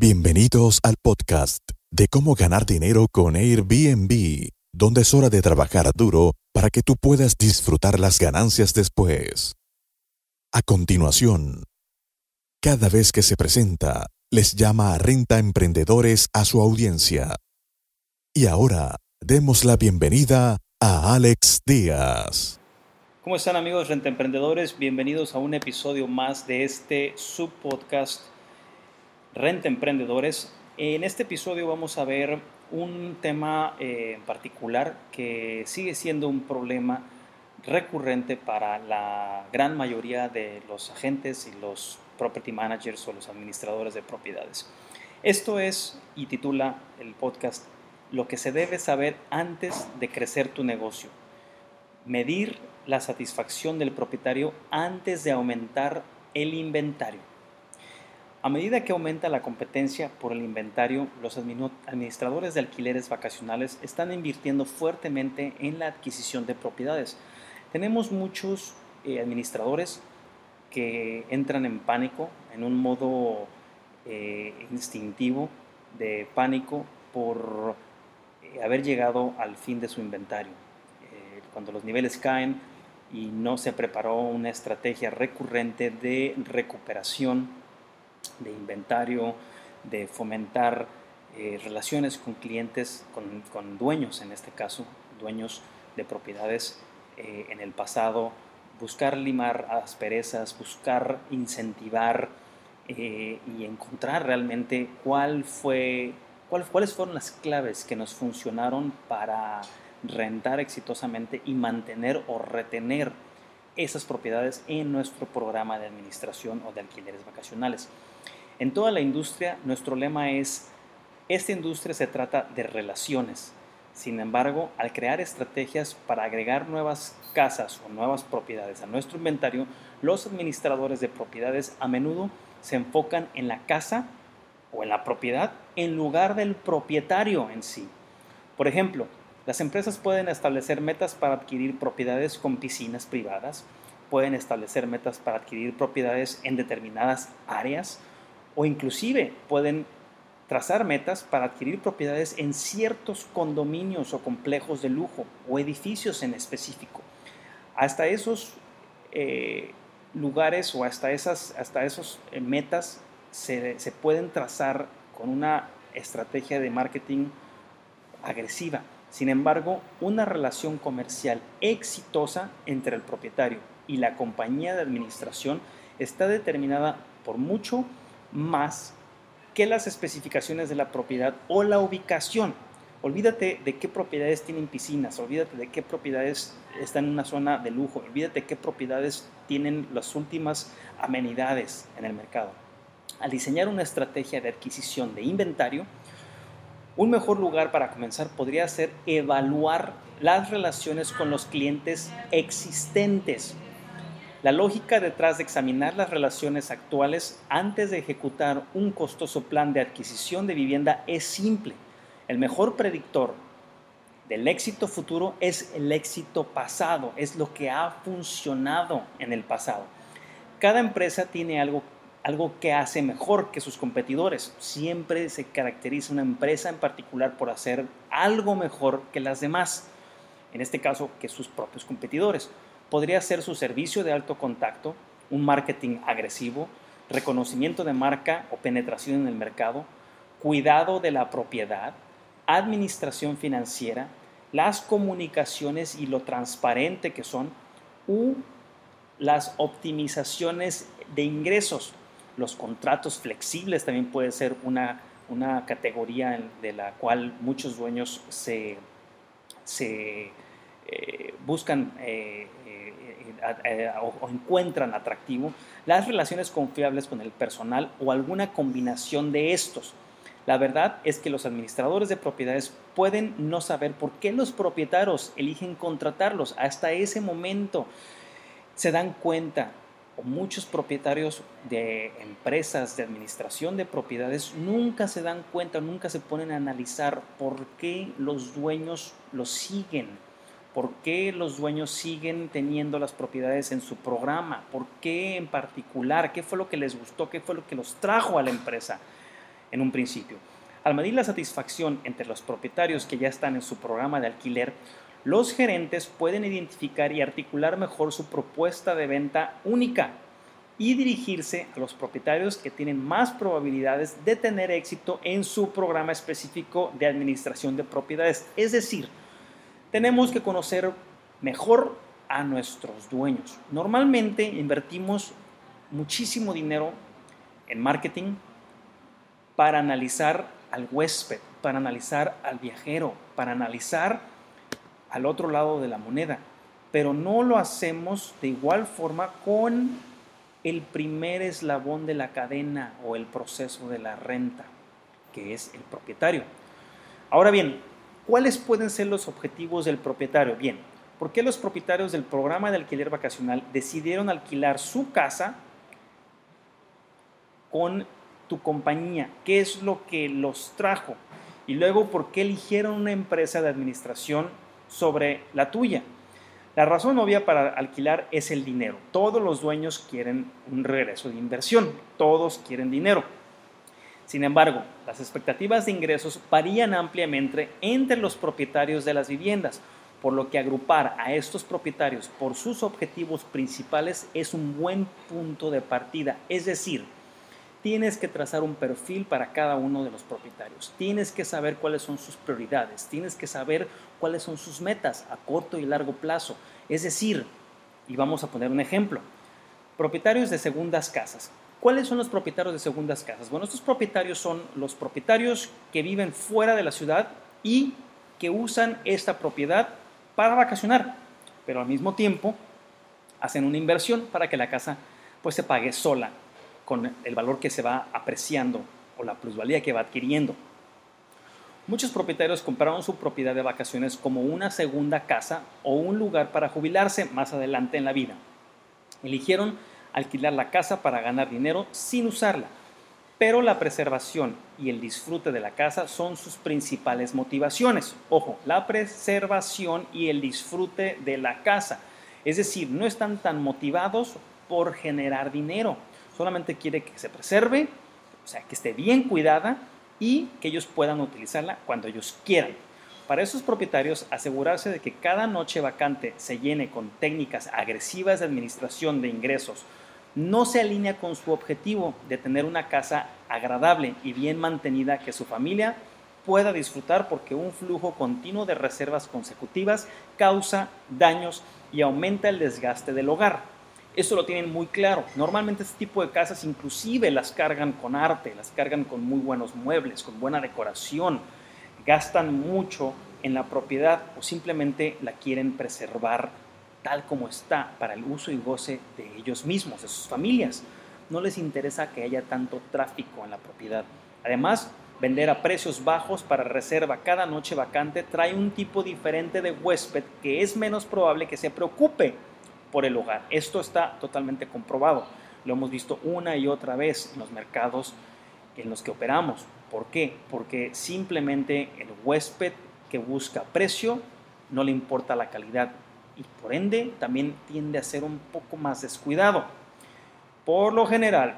Bienvenidos al podcast de cómo ganar dinero con Airbnb, donde es hora de trabajar duro para que tú puedas disfrutar las ganancias después. A continuación, cada vez que se presenta, les llama a Renta Emprendedores a su audiencia. Y ahora, demos la bienvenida a Alex Díaz. ¿Cómo están amigos Renta Emprendedores? Bienvenidos a un episodio más de este subpodcast Renta Emprendedores. En este episodio vamos a ver un tema eh, en particular que sigue siendo un problema recurrente para la gran mayoría de los agentes y los property managers o los administradores de propiedades. Esto es, y titula el podcast, lo que se debe saber antes de crecer tu negocio. Medir la satisfacción del propietario antes de aumentar el inventario. A medida que aumenta la competencia por el inventario, los administradores de alquileres vacacionales están invirtiendo fuertemente en la adquisición de propiedades. Tenemos muchos eh, administradores que entran en pánico, en un modo eh, instintivo de pánico por eh, haber llegado al fin de su inventario. cuando los niveles caen y no se preparó una estrategia recurrente de recuperación de inventario, de fomentar eh, relaciones con clientes, con, dueños en este caso, dueños de propiedades eh, en el pasado, buscar limar asperezas, buscar incentivar eh, y encontrar realmente cuál fue, cuáles fueron las claves que nos funcionaron para rentar exitosamente y mantener o retener esas propiedades en nuestro programa de administración o de alquileres vacacionales. En toda la industria, nuestro lema es, esta industria se trata de relaciones. Sin embargo, al crear estrategias para agregar nuevas casas o nuevas propiedades a nuestro inventario, los administradores de propiedades a menudo se enfocan en la casa o en la propiedad en lugar del propietario en sí. Por ejemplo, las empresas pueden establecer metas para adquirir propiedades con piscinas privadas, pueden establecer metas para adquirir propiedades en determinadas áreas o inclusive pueden trazar metas para adquirir propiedades en ciertos condominios o complejos de lujo o edificios en específico. Hasta esos eh, lugares o hasta esas hasta esos, eh, metas se, se pueden trazar con una estrategia de marketing agresiva. Sin embargo, una relación comercial exitosa entre el propietario y la compañía de administración está determinada por mucho más que las especificaciones de la propiedad o la ubicación. Olvídate de qué propiedades tienen piscinas, olvídate de qué propiedades están en una zona de lujo, olvídate de qué propiedades tienen las últimas amenidades en el mercado. Al diseñar una estrategia de adquisición de inventario, un mejor lugar para comenzar podría ser evaluar las relaciones con los clientes existentes la lógica detrás de examinar las relaciones actuales antes de ejecutar un costoso plan de adquisición de vivienda es simple. El mejor predictor del éxito futuro es el éxito pasado, es lo que ha funcionado en el pasado. Cada empresa tiene algo, algo que hace mejor que sus competidores. Siempre se caracteriza una empresa en particular por hacer algo mejor que las demás, en este caso que sus propios competidores podría ser su servicio de alto contacto, un marketing agresivo, reconocimiento de marca o penetración en el mercado, cuidado de la propiedad, administración financiera, las comunicaciones y lo transparente que son, u las optimizaciones de ingresos. Los contratos flexibles también puede ser una, una categoría de la cual muchos dueños se, se eh, buscan eh, eh, o, encuentran atractivo, las relaciones confiables con el personal o alguna combinación de estos. La verdad es que los administradores de propiedades pueden no saber por qué los propietarios eligen contratarlos. Hasta ese momento se dan cuenta, muchos propietarios de empresas de administración de propiedades nunca se dan cuenta, nunca se ponen a analizar por qué los dueños los siguen ¿Por qué los dueños siguen teniendo las propiedades en su programa? ¿Por qué en particular? ¿Qué fue lo que les gustó? ¿Qué fue lo que los trajo a la empresa? en un principio. Al medir la satisfacción entre los propietarios que ya están en su programa de alquiler, los gerentes pueden identificar y articular mejor su propuesta de venta única y dirigirse a los propietarios que tienen más probabilidades de tener éxito en su programa específico de administración de propiedades. Es decir, tenemos que conocer mejor a nuestros dueños. Normalmente invertimos muchísimo dinero en marketing para analizar al huésped, para analizar al viajero, para analizar al otro lado de la moneda, pero no lo hacemos de igual forma con el primer eslabón de la cadena o el proceso de la renta, que es el propietario. Ahora bien, ¿cuáles pueden ser los objetivos del propietario? Bien, ¿por qué los propietarios del programa de alquiler vacacional decidieron alquilar su casa con tu compañía? ¿Qué es lo que los trajo? Y luego, ¿por qué eligieron una empresa de administración sobre la tuya? La razón obvia para alquilar es el dinero. Todos los dueños quieren un regreso de inversión, todos quieren dinero. Sin embargo, las expectativas de ingresos varían ampliamente entre los propietarios de las viviendas, por lo que agrupar a estos propietarios por sus objetivos principales es un buen punto de partida. Es decir, tienes que trazar un perfil para cada uno de los propietarios. Tienes que saber cuáles son sus prioridades. Tienes que saber cuáles son sus metas a corto y largo plazo. Es decir, y vamos a poner un ejemplo, propietarios de segundas casas. ¿Cuáles son los propietarios de segundas casas? Bueno, estos propietarios son los propietarios que viven fuera de la ciudad y que usan esta propiedad para vacacionar, pero al mismo tiempo hacen una inversión para que la casa pues se pague sola con el valor que se va apreciando o la plusvalía que va adquiriendo. Muchos propietarios compraron su propiedad de vacaciones como una segunda casa o un lugar para jubilarse más adelante en la vida. Eligieron alquilar la casa para ganar dinero sin usarla, pero la preservación y el disfrute de la casa son sus principales motivaciones. Ojo, la preservación y el disfrute de la casa. Es decir, no están tan motivados por generar dinero, solamente quiere que se preserve, o sea, que esté bien cuidada y que ellos puedan utilizarla cuando ellos quieran. Para esos propietarios, asegurarse de que cada noche vacante se llene con técnicas agresivas de administración de ingresos no se alinea con su objetivo de tener una casa agradable y bien mantenida que su familia pueda disfrutar porque un flujo continuo de reservas consecutivas causa daños y aumenta el desgaste del hogar. Eso lo tienen muy claro. Normalmente este tipo de casas inclusive las cargan con arte, las cargan con muy buenos muebles, con buena decoración, gastan mucho en la propiedad o simplemente la quieren preservar tal como está para el uso y goce de ellos mismos, de sus familias. No les interesa que haya tanto tráfico en la propiedad. Además, vender a precios bajos para reserva cada noche vacante trae un tipo diferente de huésped que es menos probable que se preocupe por el hogar. Esto está totalmente comprobado. Lo hemos visto una y otra vez en los mercados en los que operamos. ¿Por qué? Porque simplemente el huésped que busca precio no le importa la calidad y por ende también tiende a ser un poco más descuidado. Por lo general,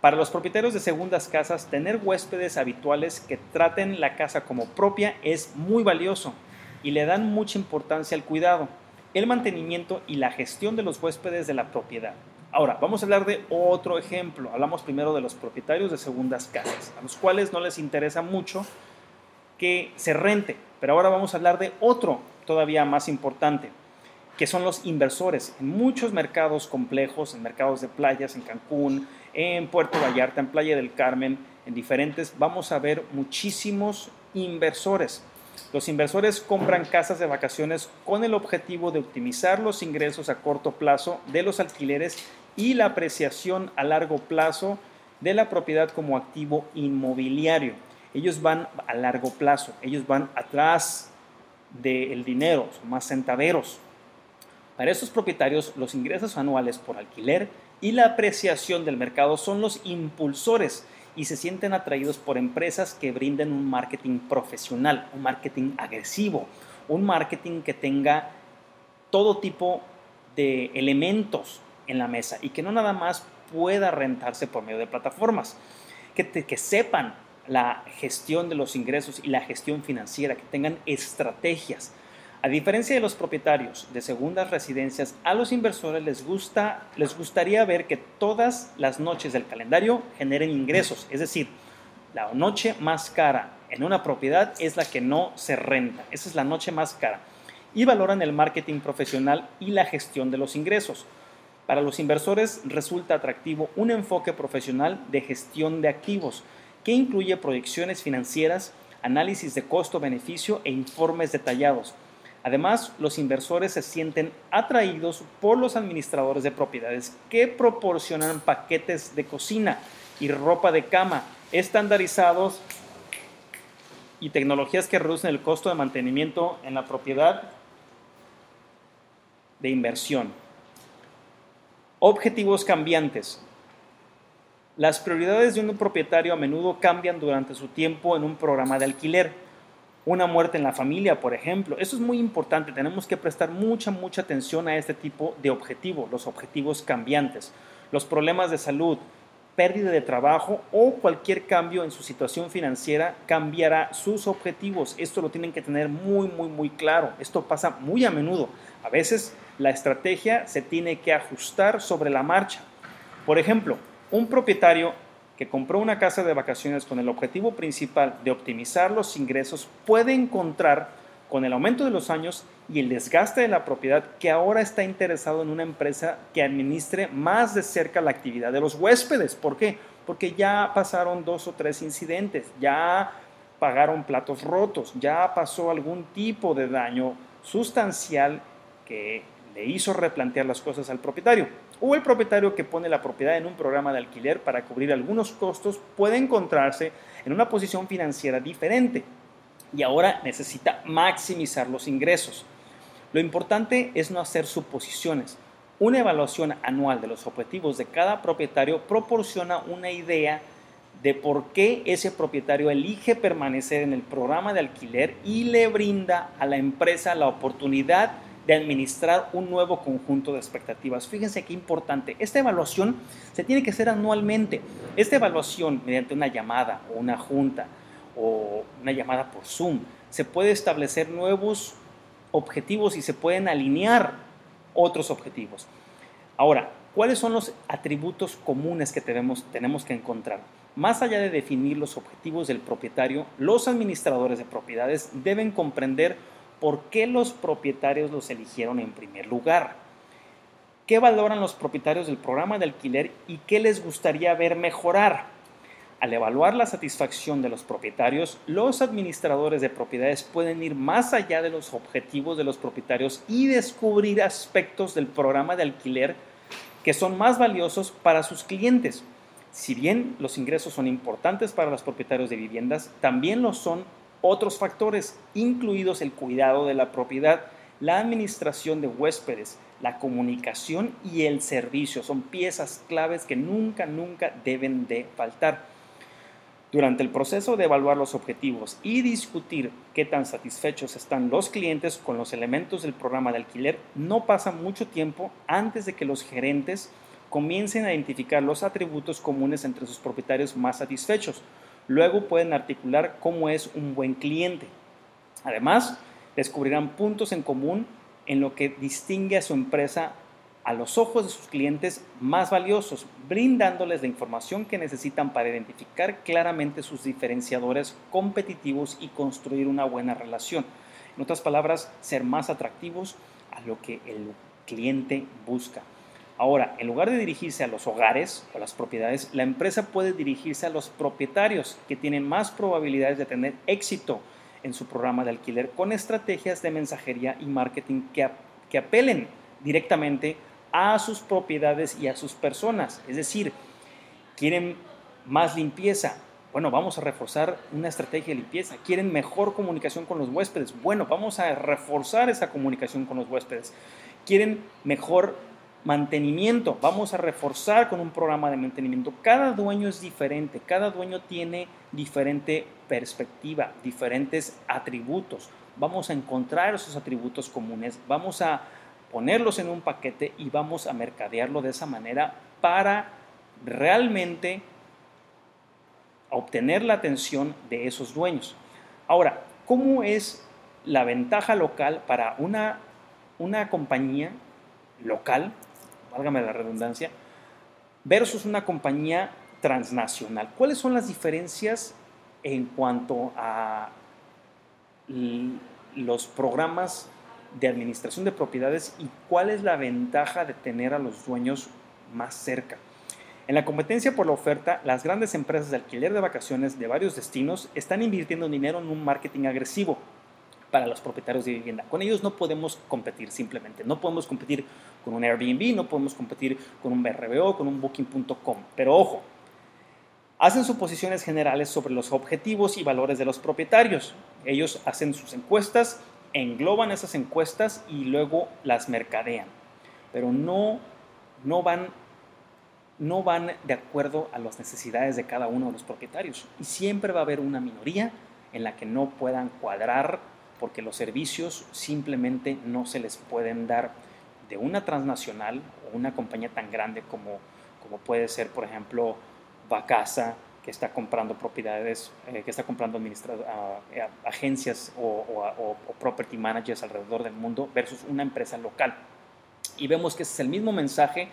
para los propietarios de segundas casas, tener huéspedes habituales que traten la casa como propia es muy valioso y le dan mucha importancia al cuidado el mantenimiento y la gestión de los huéspedes de la propiedad. Ahora, vamos a hablar de otro ejemplo. Hablamos primero de los propietarios de segundas casas, a los cuales no les interesa mucho que se rente. Pero ahora vamos a hablar de otro todavía más importante, que son los inversores. En muchos mercados complejos, en mercados de playas, en Cancún, en Puerto Vallarta, en Playa del Carmen, en diferentes, vamos a ver muchísimos inversores. Los inversores compran casas de vacaciones con el objetivo de optimizar los ingresos a corto plazo de los alquileres y la apreciación a largo plazo de la propiedad como activo inmobiliario. Ellos van a largo plazo, ellos van atrás del dinero, son más centaveros. Para estos propietarios, los ingresos anuales por alquiler y la apreciación del mercado son los impulsores y se sienten atraídos por empresas que brinden un marketing profesional, un marketing agresivo, un marketing que tenga todo tipo de elementos en la mesa y que no nada más pueda rentarse por medio de plataformas. que, que sepan la gestión de los ingresos y la gestión financiera, que tengan estrategias. A diferencia de los propietarios de segundas residencias, a los inversores les, gusta, les gustaría ver que todas las noches del calendario generen ingresos. Es decir, la noche más cara en una propiedad es la que no se renta. Esa es la noche más cara. Y valoran el marketing profesional y la gestión de los ingresos. Para los inversores resulta atractivo un enfoque profesional de gestión de activos que incluye proyecciones financieras, análisis de costo-beneficio e informes detallados. Además, los inversores se sienten atraídos por los administradores de propiedades que proporcionan paquetes de cocina y ropa de cama estandarizados y tecnologías que reducen el costo de mantenimiento en la propiedad de inversión. Objetivos cambiantes. Las prioridades de un propietario a menudo cambian durante su tiempo en un programa de alquiler. Una muerte en la familia, por ejemplo. Eso es muy importante. Tenemos que prestar mucha, mucha atención a este tipo de objetivos, los objetivos cambiantes. Los problemas de salud, pérdida de trabajo o cualquier cambio en su situación financiera cambiará sus objetivos. Esto lo tienen que tener muy, muy, muy claro. Esto pasa muy a menudo. A veces la estrategia se tiene que ajustar sobre la marcha. Por ejemplo, un propietario que compró una casa de vacaciones con el objetivo principal de optimizar los ingresos puede encontrar con el aumento de los años y el desgaste de la propiedad que ahora está interesado en una empresa que administre más de cerca la actividad de los huéspedes. ¿Por qué? Porque ya pasaron dos o tres incidentes, ya pagaron platos rotos, ya pasó algún tipo de daño sustancial que le hizo replantear las cosas al propietario o el propietario que pone la propiedad en un programa de alquiler para cubrir algunos costos puede encontrarse en una posición financiera diferente y ahora necesita maximizar los ingresos. Lo importante es no hacer suposiciones. Una evaluación anual de los objetivos de cada propietario proporciona una idea de por qué ese propietario elige permanecer en el programa de alquiler y le brinda a la empresa la oportunidad de administrar un nuevo conjunto de expectativas. Fíjense qué importante. Esta evaluación se tiene que hacer anualmente. Esta evaluación mediante una llamada o una junta o una llamada por Zoom, se puede establecer nuevos objetivos y se pueden alinear otros objetivos. Ahora, ¿cuáles son los atributos comunes que tenemos, tenemos que encontrar? Más allá de definir los objetivos del propietario, los administradores de propiedades deben comprender por qué los propietarios los eligieron en primer lugar. ¿Qué valoran los propietarios del programa de alquiler y qué les gustaría ver mejorar? Al evaluar la satisfacción de los propietarios, los administradores de propiedades pueden ir más allá de los objetivos de los propietarios y descubrir aspectos del programa de alquiler que son más valiosos para sus clientes. Si bien los ingresos son importantes para los propietarios de viviendas, también lo son otros factores, incluidos el cuidado de la propiedad, la administración de huéspedes, la comunicación y el servicio. Son piezas claves que nunca, nunca deben de faltar. Durante el proceso de evaluar los objetivos y discutir qué tan satisfechos están los clientes con los elementos del programa de alquiler, no pasa mucho tiempo antes de que los gerentes comiencen a identificar los atributos comunes entre sus propietarios más satisfechos, Luego pueden articular cómo es un buen cliente. Además, descubrirán puntos en común en lo que distingue a su empresa a los ojos de sus clientes más valiosos, brindándoles la información que necesitan para identificar claramente sus diferenciadores competitivos y construir una buena relación. En otras palabras, ser más atractivos a lo que el cliente busca. Ahora, en lugar de dirigirse a los hogares o las propiedades, la empresa puede dirigirse a los propietarios que tienen más probabilidades de tener éxito en su programa de alquiler con estrategias de mensajería y marketing que, que apelen directamente a sus propiedades y a sus personas. Es decir, quieren más limpieza. Bueno, vamos a reforzar una estrategia de limpieza. Quieren mejor comunicación con los huéspedes. Bueno, vamos a reforzar esa comunicación con los huéspedes. Quieren mejor mantenimiento. Vamos a reforzar con un programa de mantenimiento. Cada dueño es diferente, cada dueño tiene diferente perspectiva, diferentes atributos. Vamos a encontrar esos atributos comunes, vamos a ponerlos en un paquete y vamos a mercadearlo de esa manera para realmente obtener la atención de esos dueños. Ahora, ¿cómo es la ventaja local para una, una compañía local, válgame la redundancia, versus una compañía transnacional? ¿Cuáles son las diferencias en cuanto a los programas de administración de propiedades y cuál es la ventaja de tener a los dueños más cerca? En la competencia por la oferta, las grandes empresas de alquiler de vacaciones de varios destinos están invirtiendo dinero en un marketing agresivo para los propietarios de vivienda. Con ellos no podemos competir simplemente. No podemos competir con un Airbnb, no podemos competir con un BRBO, con un Booking.com. Pero ojo, hacen suposiciones generales sobre los objetivos y valores de los propietarios. Ellos hacen sus encuestas, engloban esas encuestas y luego las mercadean. Pero no, no van no van de acuerdo a las necesidades de cada uno de los propietarios. Y siempre va a haber una minoría en la que no puedan cuadrar porque los servicios simplemente no se les pueden dar de una transnacional o una compañía tan grande como, como puede ser, por ejemplo, Vacasa, que está comprando propiedades, eh, que está comprando agencias o, o, property managers alrededor del mundo versus una empresa local. Y vemos que ese es el mismo mensaje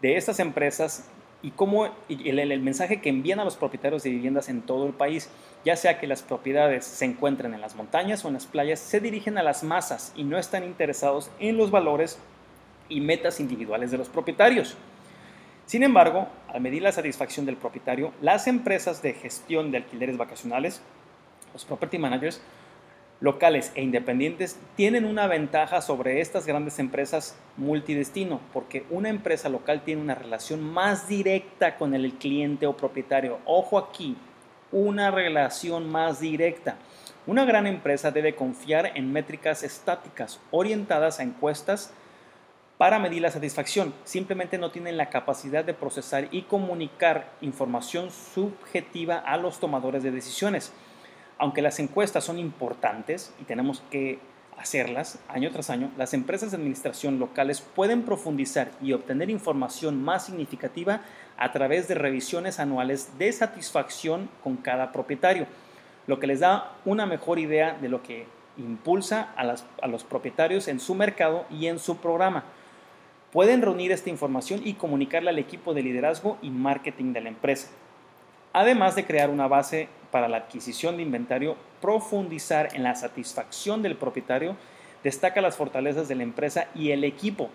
de estas empresas y cómo el, mensaje que envían a los propietarios de viviendas en todo el país, ya sea que las propiedades se encuentren en las montañas o en las playas, se dirigen a las masas y no están interesados en los valores y metas individuales de los propietarios. Sin embargo, al medir la satisfacción del propietario, las empresas de gestión de alquileres vacacionales, los property managers, locales e independientes tienen una ventaja sobre estas grandes empresas multidestino, porque una empresa local tiene una relación más directa con el cliente o propietario. Ojo aquí, una relación más directa. Una gran empresa debe confiar en métricas estáticas orientadas a encuestas para medir la satisfacción. Simplemente no tienen la capacidad de procesar y comunicar información subjetiva a los tomadores de decisiones aunque las encuestas son importantes y tenemos que hacerlas año tras año, las empresas de administración locales pueden profundizar y obtener información más significativa a través de revisiones anuales de satisfacción con cada propietario, lo que les da una mejor idea de lo que impulsa a, los propietarios en su mercado y en su programa. Pueden reunir esta información y comunicarla al equipo de liderazgo y marketing de la empresa además de crear una base para la adquisición de inventario, profundizar en la satisfacción del propietario, destaca las fortalezas de la empresa y el equipo,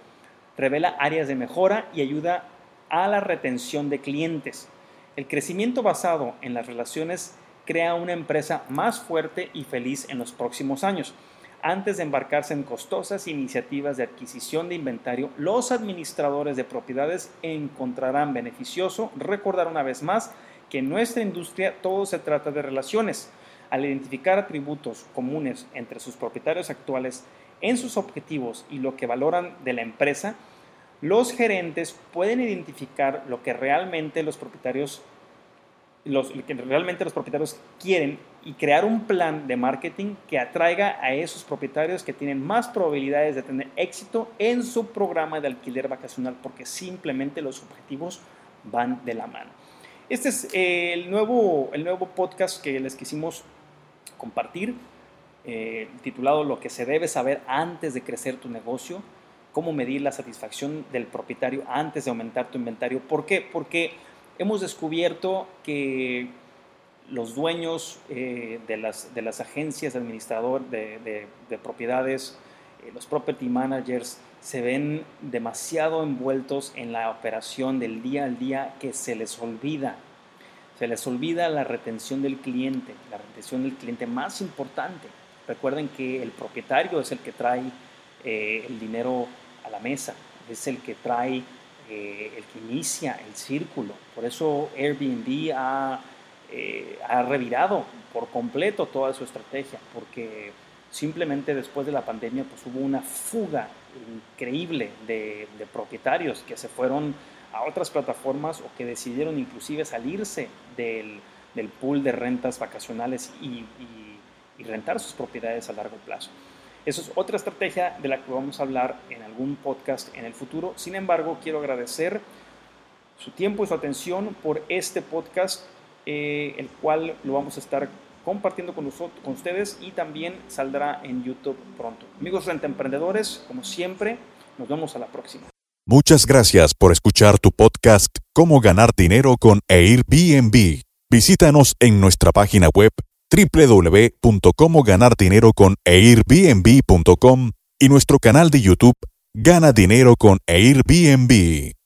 revela áreas de mejora y ayuda a la retención de clientes. El crecimiento basado en las relaciones crea una empresa más fuerte y feliz en los próximos años. Antes de embarcarse en costosas iniciativas de adquisición de inventario, los administradores de propiedades encontrarán beneficioso recordar una vez más que en nuestra industria todo se trata de relaciones. Al identificar atributos comunes entre sus propietarios actuales en sus objetivos y lo que valoran de la empresa, los gerentes pueden identificar lo que realmente los propietarios los, que realmente los propietarios quieren y crear un plan de marketing que atraiga a esos propietarios que tienen más probabilidades de tener éxito en su programa de alquiler vacacional porque simplemente los objetivos van de la mano. Este es eh, el nuevo, el nuevo podcast que les quisimos compartir, eh, titulado Lo que se debe saber antes de crecer tu negocio, cómo medir la satisfacción del propietario antes de aumentar tu inventario. ¿Por qué? Porque hemos descubierto que los dueños eh, de, las, de, las, agencias de administrador de, de propiedades, los property managers, se ven demasiado envueltos en la operación del día al día que se les olvida. Se les olvida la retención del cliente, la retención del cliente más importante. Recuerden que el propietario es el que trae eh, el dinero a la mesa, es el que trae, eh, el que inicia el círculo. Por eso Airbnb ha, eh, ha revirado por completo toda su estrategia, porque simplemente después de la pandemia pues hubo una fuga increíble de, propietarios que se fueron a otras plataformas o que decidieron inclusive salirse del, pool de rentas vacacionales y, rentar sus propiedades a largo plazo. Eso es otra estrategia de la que vamos a hablar en algún podcast en el futuro. Sin embargo, quiero agradecer su tiempo y su atención por este podcast eh, el cual lo vamos a estar compartiendo con, ustedes y también saldrá en YouTube pronto. Amigos Renta Emprendedores, como siempre, nos vemos a la próxima. Muchas gracias por escuchar tu podcast Cómo ganar dinero con Airbnb. Visítanos en nuestra página web www.comoganardineroconairbnb.com y nuestro canal de YouTube Gana Dinero con Airbnb.